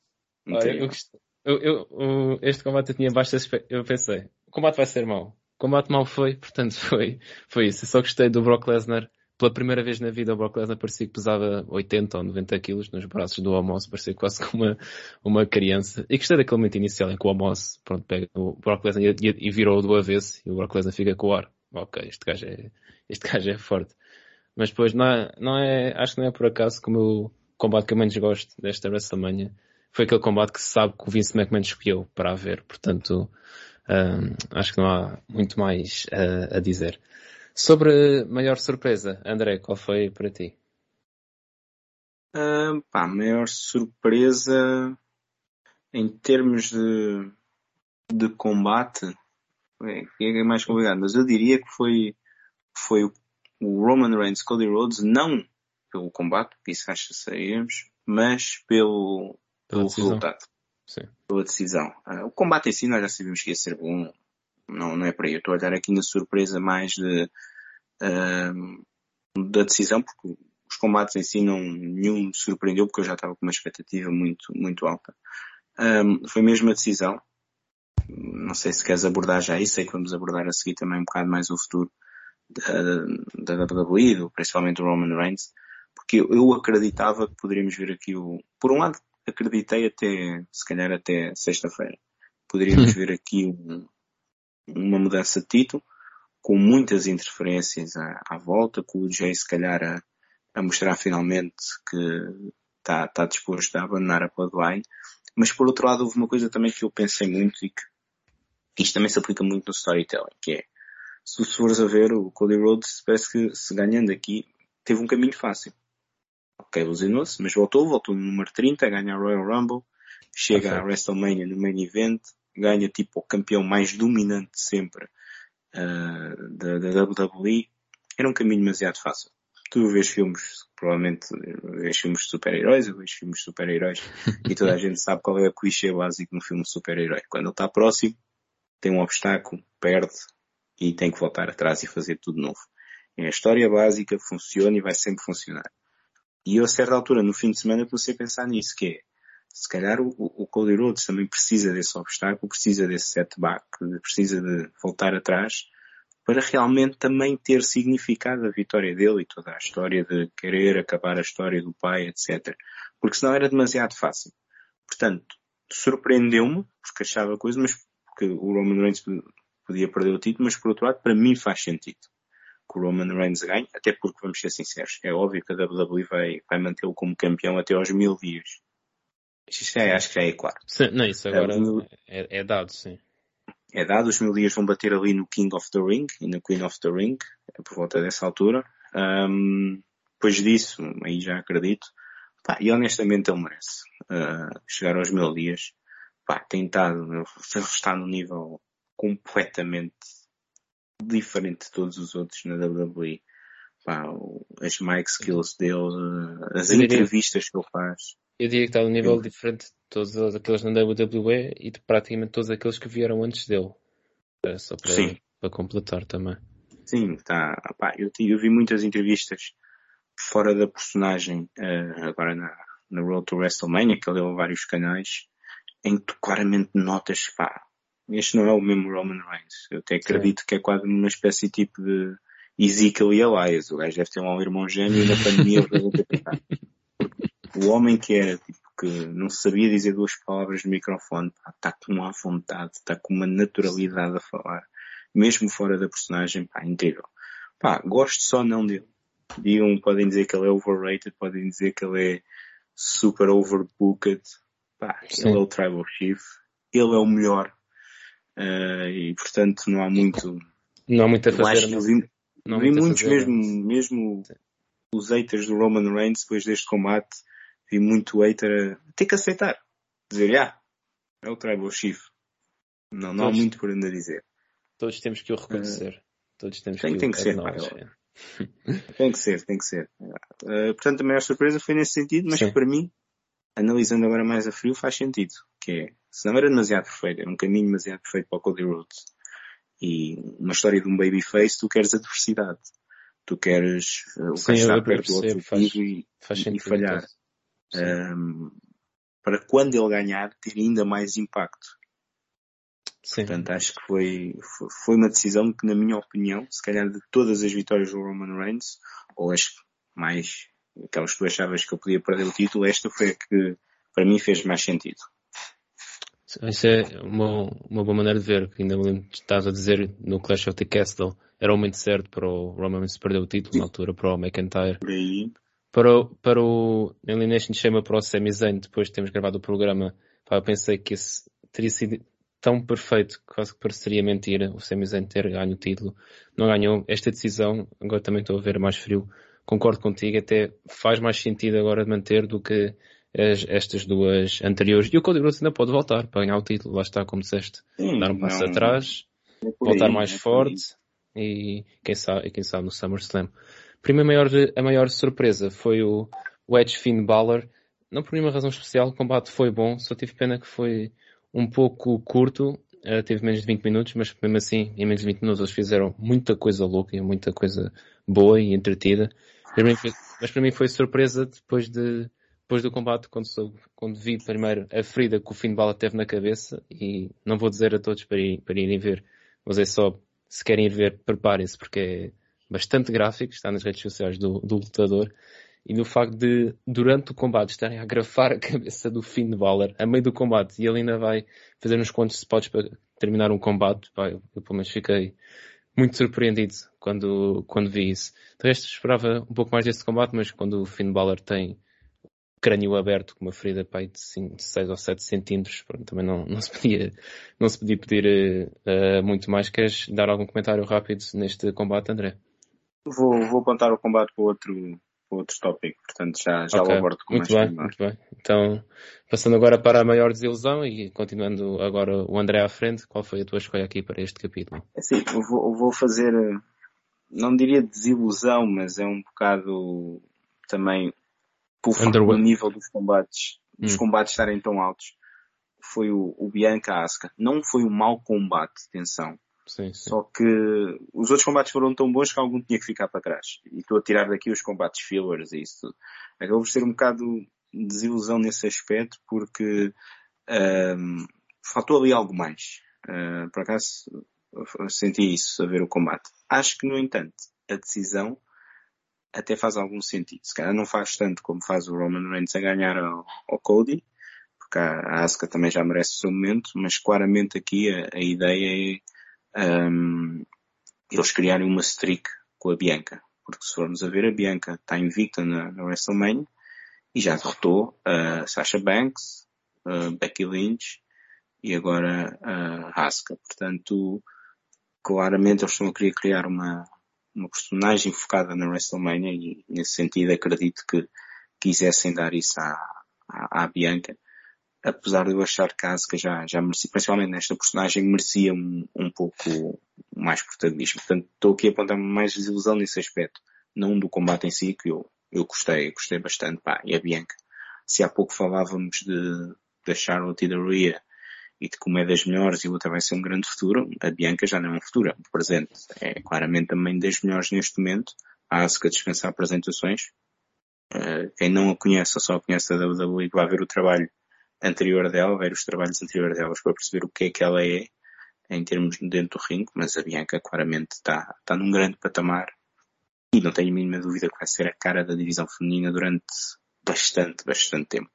Eu, eu, eu, este combate eu tinha baixas. Eu pensei, o combate vai ser mau. O combate mau foi, portanto foi, foi isso. Eu só gostei do Brock Lesnar. Pela primeira vez na vida, o Brock Lesnar parecia que pesava 80 ou 90 quilos nos braços do Amos, parecia quase como uma, uma criança. E gostei daquele momento inicial em que o Amos, pronto, pega o Brock Lesnar e, e, e virou do avesso e o Brock Lesnar fica com o ar. Ok, este gajo é, este gajo é forte. Mas depois não é, não é, acho que não é por acaso como o combate que eu menos gosto desta WrestleMania foi aquele combate que se sabe que o Vince McMahon escolheu para haver. Portanto, um, acho que não há muito mais uh, a dizer. Sobre maior surpresa, André, qual foi para ti? Uh, pá, maior surpresa em termos de, de combate é, é mais complicado, mas eu diria que foi, foi o Roman Reigns Cody Rhodes, não pelo combate, que isso acho que saímos, mas pelo, pelo resultado. Sim. Pela decisão. Uh, o combate em si nós já sabíamos que ia ser bom. Não, não é para aí. Eu estou a olhar aqui na surpresa mais de, uh, da decisão, porque os combates em si não, nenhum me surpreendeu, porque eu já estava com uma expectativa muito, muito alta. Um, foi mesmo a decisão. Não sei se queres abordar já isso, sei que vamos abordar a seguir também um bocado mais o futuro da, da WWE, principalmente do Roman Reigns, porque eu acreditava que poderíamos ver aqui o, por um lado, acreditei até, se calhar até sexta-feira. Poderíamos ver aqui um, uma mudança de título, com muitas interferências à, à volta, com o Jay se calhar a, a mostrar finalmente que está, está disposto a abandonar a Bloodline. Mas por outro lado houve uma coisa também que eu pensei muito e que isto também se aplica muito no storytelling, que é, se fores a ver, o Cody Rhodes parece que se ganhando aqui teve um caminho fácil ok, ilusionou-se, mas voltou, voltou no número 30, ganha a Royal Rumble, chega okay. à WrestleMania no main event, ganha tipo o campeão mais dominante sempre uh, da, da WWE. Era um caminho demasiado fácil. Tu vês filmes, provavelmente vês filmes de super-heróis, eu vejo filmes de super-heróis e toda a gente sabe qual é o clichê básico no filme de super-herói. Quando ele está próximo, tem um obstáculo, perde e tem que voltar atrás e fazer tudo novo. É a história básica, funciona e vai sempre funcionar. E eu a certa altura, no fim de semana, comecei a pensar nisso, que é, se calhar o, o Cody Rhodes também precisa desse obstáculo, precisa desse setback, precisa de voltar atrás, para realmente também ter significado a vitória dele e toda a história de querer acabar a história do pai, etc. Porque senão era demasiado fácil. Portanto, surpreendeu-me, porque achava coisa, mas porque o Roman Reigns podia perder o título, mas por outro lado, para mim faz sentido que o Roman Reigns ganhe, até porque, vamos ser sinceros, é óbvio que a WWE vai, vai mantê-lo como campeão até aos mil dias. Isto é, acho que já é claro. Sim, não, isso agora é, é, dado, sim. É dado, os mil dias vão bater ali no King of the Ring e na Queen of the Ring, por volta dessa altura. Um, depois disso, aí já acredito. Pá, e honestamente ele merece. Uh, chegar aos mil dias. Pá, tem estado, está no nível completamente diferente de todos os outros na WWE. Pá, as mic skills dele, as eu entrevistas diria, que ele faz. Eu diria que está num nível diferente de todos aqueles na WWE e de praticamente todos aqueles que vieram antes dele. Só para, Sim. para completar também. Sim, tá. Pá, eu, eu, vi muitas entrevistas fora da personagem, uh, agora na, na Road to WrestleMania, que ele deu a vários canais, em que tu claramente notas, pá, este não é o mesmo Roman Reigns. Eu até acredito Sim. que é quase uma espécie tipo de Ezekiel e Elias. O gajo deve ter um irmão gêmeo e na pandemia O homem que era, tipo, que não sabia dizer duas palavras no microfone, está com uma vontade, está com uma naturalidade a falar. Mesmo fora da personagem, pá, incrível. Pá, gosto só não dele. Digam, podem dizer que ele é overrated, podem dizer que ele é super overbooked. Pá, ele é o Tribal Chief. Ele é o melhor Uh, e portanto não há muito. Não há muito a fazer. Acho vi, não vi muitos fazer, mesmo, mesmo os haters do Roman Reigns depois deste combate, vi muito hater a ter que aceitar. Dizer, ah, é o Tribal Chief. Não, não todos, há muito por ainda dizer. Todos temos que o reconhecer. Uh, todos temos tem, que tem que ser, tem que ser, tem que ser. Uh, portanto, a maior surpresa foi nesse sentido, mas para mim, analisando agora mais a frio, faz sentido. Que é, se não era demasiado perfeito, era um caminho demasiado perfeito para o Cody Rhodes. E uma história de um babyface, tu queres adversidade. Tu queres uh, o Sim, estar perto do outro faz, e, faz e falhar. Um, para quando ele ganhar ter ainda mais impacto. Sim. Portanto, acho que foi, foi uma decisão que, na minha opinião, se calhar de todas as vitórias do Roman Reigns, ou as mais, aquelas que tu achavas que eu podia perder o título, esta foi a que, para mim, fez mais sentido. Isso é uma, uma boa maneira de ver, que ainda me lembro estás a dizer no Clash of the Castle, era o momento certo para o Roman Reigns perder o título, na altura, para o McIntyre. Para o, para o Elimination Chamber para o Sami Zayn, depois de termos gravado o programa, pá, eu pensei que esse teria sido tão perfeito que quase que pareceria mentira o Sami Zayn ter ganho o título. Não ganhou. Esta decisão, agora também estou a ver mais frio, concordo contigo, até faz mais sentido agora de manter do que as, estas duas anteriores. E o Cody Rhodes ainda pode voltar para ganhar o título, lá está, como disseste. Sim, Dar um passo não- atrás, é por voltar aí, mais é forte e quem sabe, quem sabe no SummerSlam. Primeiro maior, a maior surpresa foi o, o Edge Finn Balor. Não por nenhuma razão especial, o combate foi bom, só tive pena que foi um pouco curto, eh, teve menos de 20 minutos, mas mesmo assim, em menos de 20 minutos eles fizeram muita coisa louca e muita coisa boa e entretida. Mas para mim foi surpresa depois de depois do combate, quando, soube, quando vi primeiro a ferida que o Finn Balor teve na cabeça, e não vou dizer a todos para, ir, para irem ver, mas é só, se querem ir ver, preparem-se, porque é bastante gráfico, está nas redes sociais do, do lutador, e no facto de, durante o combate, estarem a grafar a cabeça do Finn Balor, a meio do combate, e ele ainda vai fazer uns quantos spots para terminar um combate, pá, eu, eu pelo menos fiquei muito surpreendido quando, quando vi isso. De resto, esperava um pouco mais desse combate, mas quando o Finn Balor tem crânio aberto com uma ferida pá, de 6 ou 7 centímetros, pronto, também não, não, se podia, não se podia pedir uh, uh, muito mais. Queres dar algum comentário rápido neste combate, André? Vou, vou apontar o combate para outro, para outro tópico, portanto já, já okay. o abordo com muito mais bem, muito bem. Então, passando agora para a maior desilusão e continuando agora o André à frente, qual foi a tua escolha aqui para este capítulo? Assim, eu vou, vou fazer, não diria desilusão, mas é um bocado também por o nível dos combates, dos hum. combates estarem tão altos, foi o, o Bianca Asuka. Não foi um mau combate, atenção. Sim, sim. Só que os outros combates foram tão bons que algum tinha que ficar para trás. E estou a tirar daqui os combates fillers e isso tudo. Acabou por ser um bocado de desilusão nesse aspecto porque um, faltou ali algo mais. Uh, por acaso senti isso a ver o combate. Acho que, no entanto, a decisão até faz algum sentido. Se calhar não faz tanto como faz o Roman Reigns a ganhar ao, ao Cody, porque a Asuka também já merece o seu momento, mas claramente aqui a, a ideia é um, eles criarem uma streak com a Bianca. Porque se formos a ver, a Bianca está invicta na, na WrestleMania e já derrotou a Sasha Banks, a Becky Lynch e agora a Asuka. Portanto, claramente eles estão a querer criar uma, uma personagem focada na WrestleMania e nesse sentido acredito que quisessem dar isso à, à, à Bianca. Apesar de eu achar que a Asuka já, já merecia, principalmente nesta personagem, merecia um, um pouco mais protagonismo. Portanto, estou aqui a apontar mais desilusão nesse aspecto. Não do combate em si, que eu, eu gostei, gostei bastante, pá, e a Bianca. Se há pouco falávamos de, da Charlotte e da Rhea, e de como é das melhores e outra vai ser um grande futuro, a Bianca já não é um futuro, é um presente. É claramente também das melhores neste momento. A Asuka dispensa apresentações. Uh, quem não a conhece, ou só conhece a WWE, vai ver o trabalho anterior dela, ver os trabalhos anteriores delas para perceber o que é que ela é em termos dentro do ringue, mas a Bianca claramente está, está num grande patamar e não tenho a mínima dúvida que vai ser a cara da divisão feminina durante bastante, bastante tempo.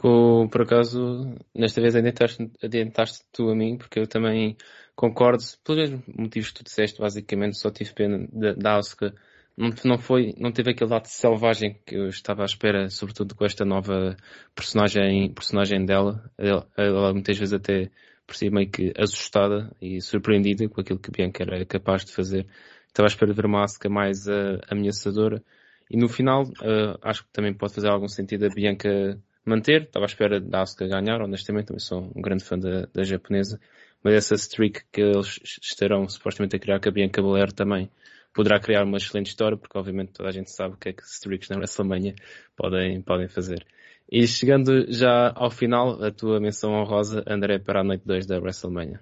Por acaso, nesta vez adiantaste, tu a mim, porque eu também concordo, pelos motivos que tu disseste, basicamente, só tive pena da, Asuka. Não, não foi, não teve aquele lado selvagem que eu estava à espera, sobretudo com esta nova personagem, personagem dela. Ela, ela muitas vezes até parecia meio que assustada e surpreendida com aquilo que Bianca era capaz de fazer. Estava à espera de ver uma Asuka mais uh, ameaçadora. E no final, uh, acho que também pode fazer algum sentido a Bianca manter. Estava à espera da Asuka ganhar, honestamente, também sou um grande fã da, da japonesa. Mas essa streak que eles estarão supostamente a criar com a Bianca Belair também poderá criar uma excelente história, porque obviamente toda a gente sabe o que é que streaks na WrestleMania podem, podem fazer. E chegando já ao final, a tua menção honrosa, André, para a noite 2 da WrestleMania.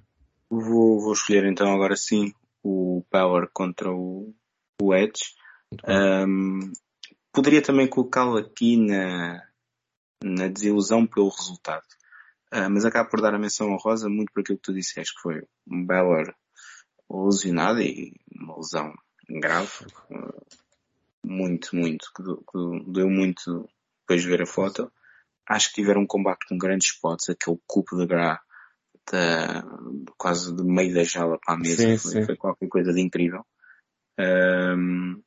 Vou, vou escolher então agora sim o Power contra o, o Edge. Um, poderia também colocá-lo aqui na, na desilusão pelo resultado. Uh, mas acabo por dar a menção honrosa muito por aquilo que tu disseste, que foi um Beller lesionado e uma lesão grave. Uh, muito, muito, que, que deu muito depois de ver a foto. Acho que tiveram um combate com grandes spots, aquele cupo de Gra da, quase de meio da jala para a mesa. Sim, foi, sim. foi, qualquer coisa de incrível. Um,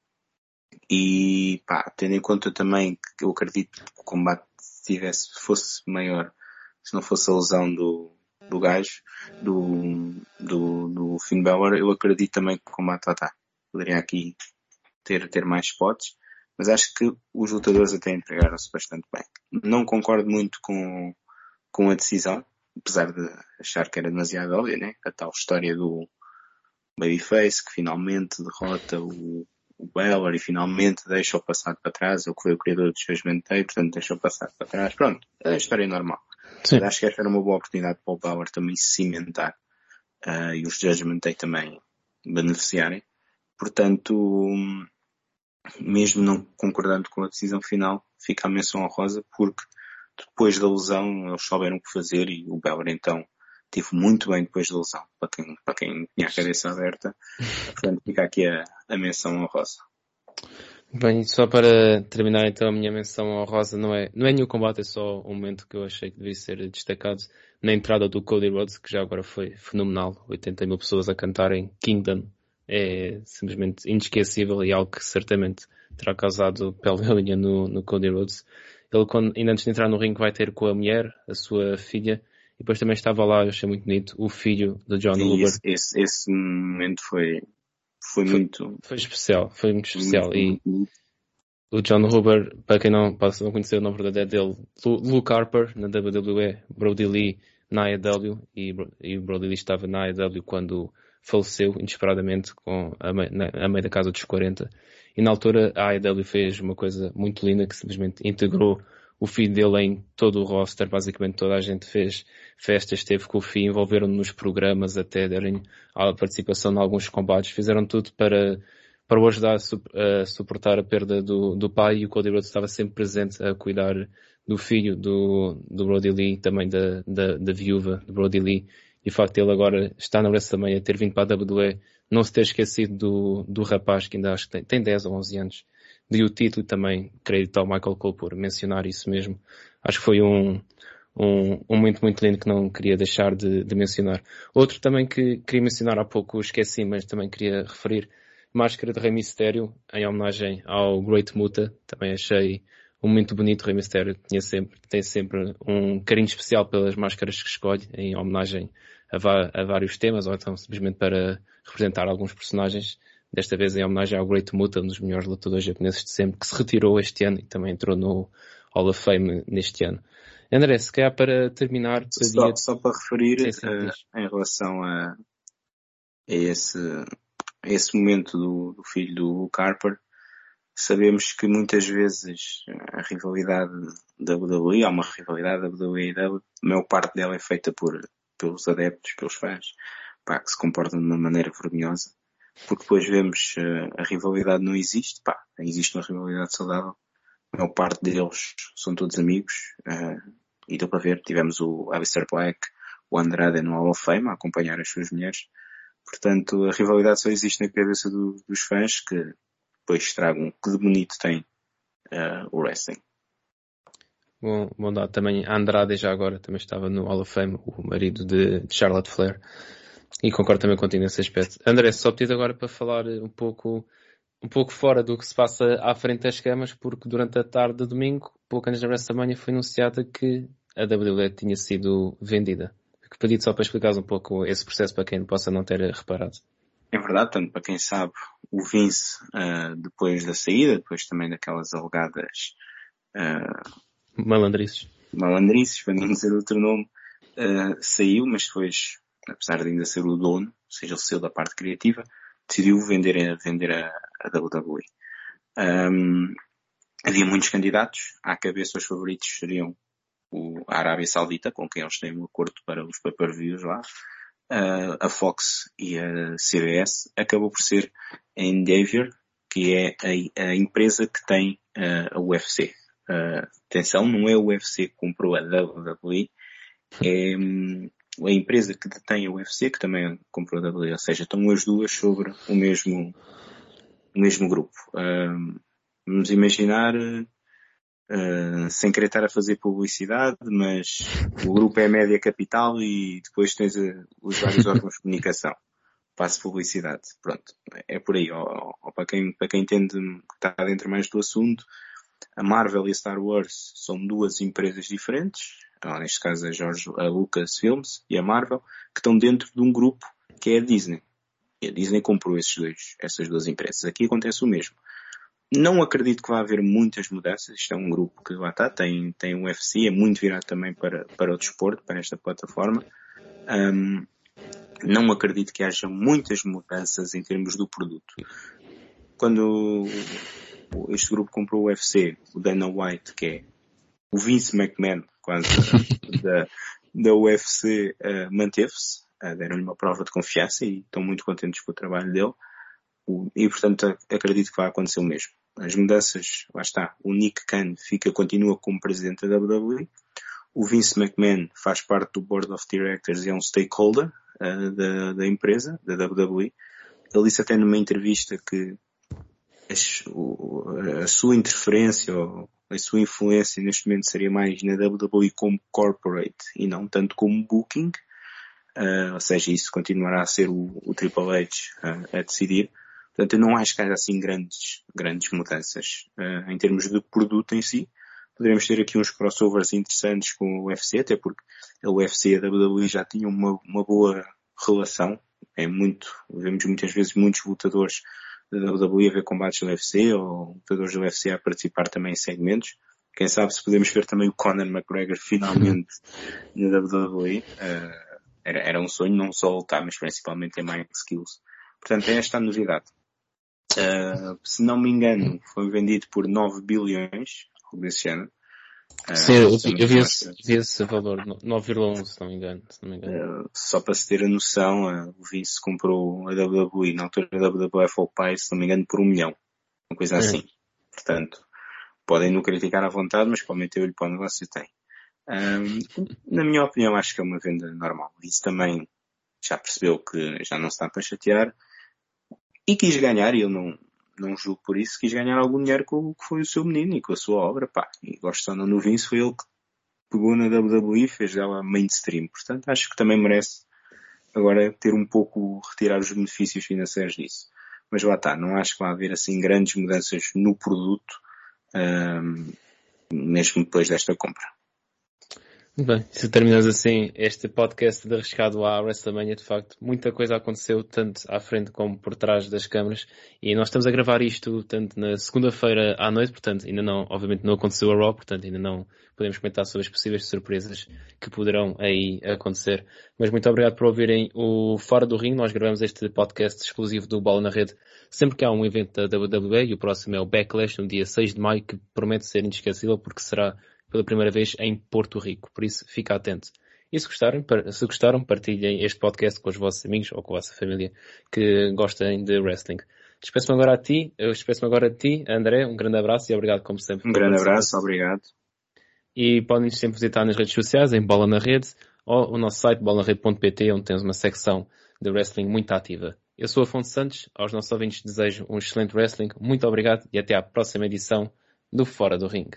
e pá, tendo em conta também que eu acredito que o combate tivesse, fosse maior, se não fosse a lesão do, do gajo, do, do, do Finn Balor, eu acredito também que o combate lá está. Poderia aqui ter, ter mais spots, mas acho que os lutadores até entregaram-se bastante bem. Não concordo muito com, com a decisão, apesar de achar que era demasiado óbvio, né? A tal história do Babyface que finalmente derrota o, o Beller e finalmente deixa o passado para trás, o que foi o criador do Judgment Day, portanto deixa o passado para trás. Pronto, é a história normal. Sim. Acho que esta era uma boa oportunidade para o Bauer também se cimentar uh, e os Judgment Day também beneficiarem. Portanto, mesmo não concordando com a decisão final, fica a menção honrosa porque depois da lesão eles souberam o que fazer e o Bauer então teve muito bem depois da lesão, para quem, para quem tinha a cabeça aberta. Portanto, fica aqui a, a menção honrosa. Bem, só para terminar então a minha menção honrosa, não é, não é nenhum combate, é só um momento que eu achei que devia ser destacado na entrada do Cody Rhodes, que já agora foi fenomenal, 80 mil pessoas a cantarem Kingdom, é simplesmente inesquecível e algo que certamente terá causado pele unha no, no Cody Rhodes. Ele, quando, ainda antes de entrar no ringue, vai ter com a mulher, a sua filha, e depois também estava lá, eu achei muito bonito, o filho de John Sim, Esse, esse, esse, momento foi, foi, foi, muito... Foi especial, foi muito especial. Muito, e muito. o John Huber, para quem não, para não conhecer o nome verdadeiro dele, Luke Harper, na WWE, Brody Lee na AEW, e, e Brody Lee estava na AEW quando faleceu inesperadamente com a, na, a meio da casa dos 40. E na altura a AEW fez uma coisa muito linda que simplesmente integrou o filho dele em todo o roster, basicamente toda a gente fez festas, teve com o filho, envolveram nos programas até derem a participação em alguns combates, fizeram tudo para, para o ajudar a, a suportar a perda do, do pai. E o Cody Rhodes estava sempre presente a cuidar do filho do, do Brody Lee, também da, da, da viúva do Brody Lee. E o facto de ele agora estar na WrestleMania, ter vindo para a WWE, não se ter esquecido do, do rapaz que ainda acho que tem, tem 10 ou 11 anos, de o título também, crédito ao Michael Cole por mencionar isso mesmo. Acho que foi um, um, um momento muito lindo que não queria deixar de, de, mencionar. Outro também que queria mencionar há pouco, esqueci, mas também queria referir, Máscara de Rei Mistério, em homenagem ao Great Muta, também achei um muito bonito Rei Mistério, tinha sempre, tem sempre um carinho especial pelas máscaras que escolhe, em homenagem a, a, vários temas, ou então simplesmente para representar alguns personagens. Desta vez em homenagem ao Great Muta, um dos melhores lutadores japoneses de sempre, que se retirou este ano e também entrou no Hall of Fame neste ano. André, se calhar para terminar... Só, só para referir sim, sim, uh, em relação a, a, esse, a esse momento do, do filho do Carper, sabemos que muitas vezes a rivalidade da WWE, há uma rivalidade da WWE e a maior parte dela é feita por pelos adeptos, pelos fãs, pá, que se comportam de uma maneira vergonhosa, porque depois vemos uh, a rivalidade não existe, pá, existe uma rivalidade saudável, a maior parte deles são todos amigos, uh, e deu para ver, tivemos o Alistair Black, o Andrade no Hall of Fame a acompanhar as suas mulheres, portanto a rivalidade só existe na cabeça do, dos fãs que depois estragam que de bonito tem uh, o wrestling. Bom, bom dado também Andrade já agora também estava no Hall of Fame, o marido de, de Charlotte Flair. E concordo também contigo nesse aspecto. André, só pedido agora para falar um pouco, um pouco fora do que se passa à frente das camas, porque durante a tarde de domingo, pouco antes da WrestleMania, foi anunciada que a WWE tinha sido vendida. Que pedido só para explicares um pouco esse processo para quem possa não ter reparado. É verdade, tanto para quem sabe, o Vince, uh, depois da saída, depois também daquelas alegadas uh, Malandrices. Malandrices, para não dizer outro nome, uh, saiu, mas depois, apesar de ainda ser o dono, ou seja, o seu da parte criativa, decidiu vender, a, vender a, a WWE. Um, havia muitos candidatos, à cabeça os favoritos seriam o, a Arábia Saudita, com quem eles têm um acordo para os pay-per-views lá, uh, a Fox e a CBS, acabou por ser a Endeavor, que é a, a empresa que tem uh, a UFC Uh, atenção, não é o UFC que comprou a WWE, é um, a empresa que detém a UFC que também comprou a WWE, ou seja, estão as duas sobre o mesmo, o mesmo grupo. Uh, vamos imaginar, uh, sem querer estar a fazer publicidade, mas o grupo é a média capital e depois tens os vários órgãos de comunicação faço publicidade. Pronto, é por aí. Ou, ou, para, quem, para quem entende que está dentro mais do assunto, a Marvel e a Star Wars são duas empresas diferentes, ou neste caso a, George, a Lucasfilms e a Marvel, que estão dentro de um grupo que é a Disney. E a Disney comprou esses dois, essas duas empresas. Aqui acontece o mesmo. Não acredito que vá haver muitas mudanças. Isto é um grupo que lá está, tem, tem um UFC, é muito virado também para, para o desporto, para esta plataforma. Um, não acredito que haja muitas mudanças em termos do produto. Quando este grupo comprou o UFC, o Dana White, que é o Vince McMahon, quase, da, da UFC, uh, manteve-se, uh, deram-lhe uma prova de confiança e estão muito contentes com o trabalho dele. O, e, portanto, acredito que vai acontecer o mesmo. As mudanças, lá está, o Nick Khan fica, continua como presidente da WWE, o Vince McMahon faz parte do Board of Directors e é um stakeholder, uh, da, da, empresa, da WWE. Ele disse até numa entrevista que a sua interferência ou a sua influência neste momento seria mais na WWE como corporate e não tanto como booking. Uh, ou seja, isso continuará a ser o, o Triple H uh, a decidir. Portanto, eu não acho que haja assim grandes, grandes mudanças uh, em termos de produto em si. Poderemos ter aqui uns crossovers interessantes com o UFC, até porque a UFC e a WWE já tinham uma, uma boa relação. É muito, vemos muitas vezes muitos lutadores da WWE a ver combates do UFC ou lutadores do UFC a participar também em segmentos. Quem sabe se podemos ver também o Conor McGregor finalmente na WWE. Uh, era, era um sonho não só lutar, mas principalmente ter mais skills. Portanto, é esta a novidade. Uh, se não me engano, foi vendido por 9 bilhões, algo desse género. Sim, eu, eu vi, esse, vi esse valor, 9,11 se não me engano. Se não me engano. Uh, só para se ter a noção, uh, o Vince comprou a WWE na altura da WWF ao pai, se não me engano, por um milhão. Uma coisa é. assim. Portanto, podem não criticar à vontade, mas podem meter-lhe para o negócio e tem. Um, na minha opinião, acho que é uma venda normal. Isso também já percebeu que já não se está para chatear e quis ganhar e eu não, não julgo por isso, quis ganhar algum dinheiro com o que foi o seu menino e com a sua obra, pá. E gosto de no Vince, foi ele que pegou na WWE e fez ela mainstream. Portanto, acho que também merece agora ter um pouco, retirar os benefícios financeiros disso. Mas lá está, não acho que vai haver assim grandes mudanças no produto, mesmo depois desta compra. Bem, se terminamos assim este podcast de arriscado à WrestleMania, de facto, muita coisa aconteceu, tanto à frente como por trás das câmaras, e nós estamos a gravar isto tanto na segunda-feira à noite, portanto, ainda não, obviamente não aconteceu a Raw, portanto, ainda não podemos comentar sobre as possíveis surpresas que poderão aí acontecer. Mas muito obrigado por ouvirem o Fora do Ring, nós gravamos este podcast exclusivo do Bola na Rede sempre que há um evento da WWE, e o próximo é o Backlash, no dia 6 de maio, que promete ser inesquecível porque será pela primeira vez em Porto Rico. Por isso, fica atento. E se gostaram, se gostaram, partilhem este podcast com os vossos amigos ou com a vossa família que gostem de wrestling. Despeço-me agora a ti, eu despeço-me agora a ti, André, um grande abraço e obrigado como sempre. Um grande abraço, obrigado. E podem sempre visitar nas redes sociais, em Bola na Rede, ou o nosso site bolanarede.pt, onde temos uma secção de wrestling muito ativa. Eu sou Afonso Santos, aos nossos ouvintes desejo um excelente wrestling, muito obrigado e até à próxima edição do Fora do Ring.